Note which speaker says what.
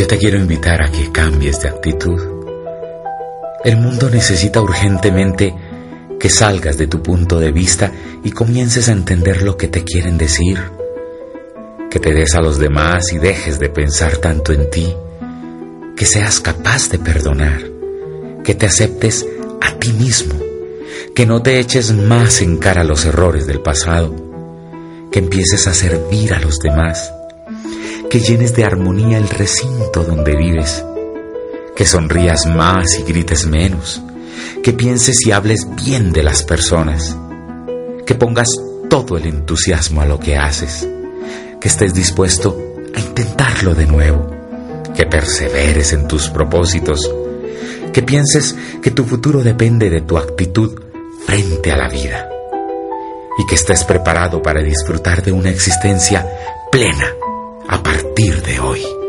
Speaker 1: Yo te quiero invitar a que cambies de actitud. El mundo necesita urgentemente que salgas de tu punto de vista y comiences a entender lo que te quieren decir. Que te des a los demás y dejes de pensar tanto en ti. Que seas capaz de perdonar. Que te aceptes a ti mismo. Que no te eches más en cara los errores del pasado. Que empieces a servir a los demás que llenes de armonía el recinto donde vives, que sonrías más y grites menos, que pienses y hables bien de las personas, que pongas todo el entusiasmo a lo que haces, que estés dispuesto a intentarlo de nuevo, que perseveres en tus propósitos, que pienses que tu futuro depende de tu actitud frente a la vida y que estés preparado para disfrutar de una existencia plena a de hoy.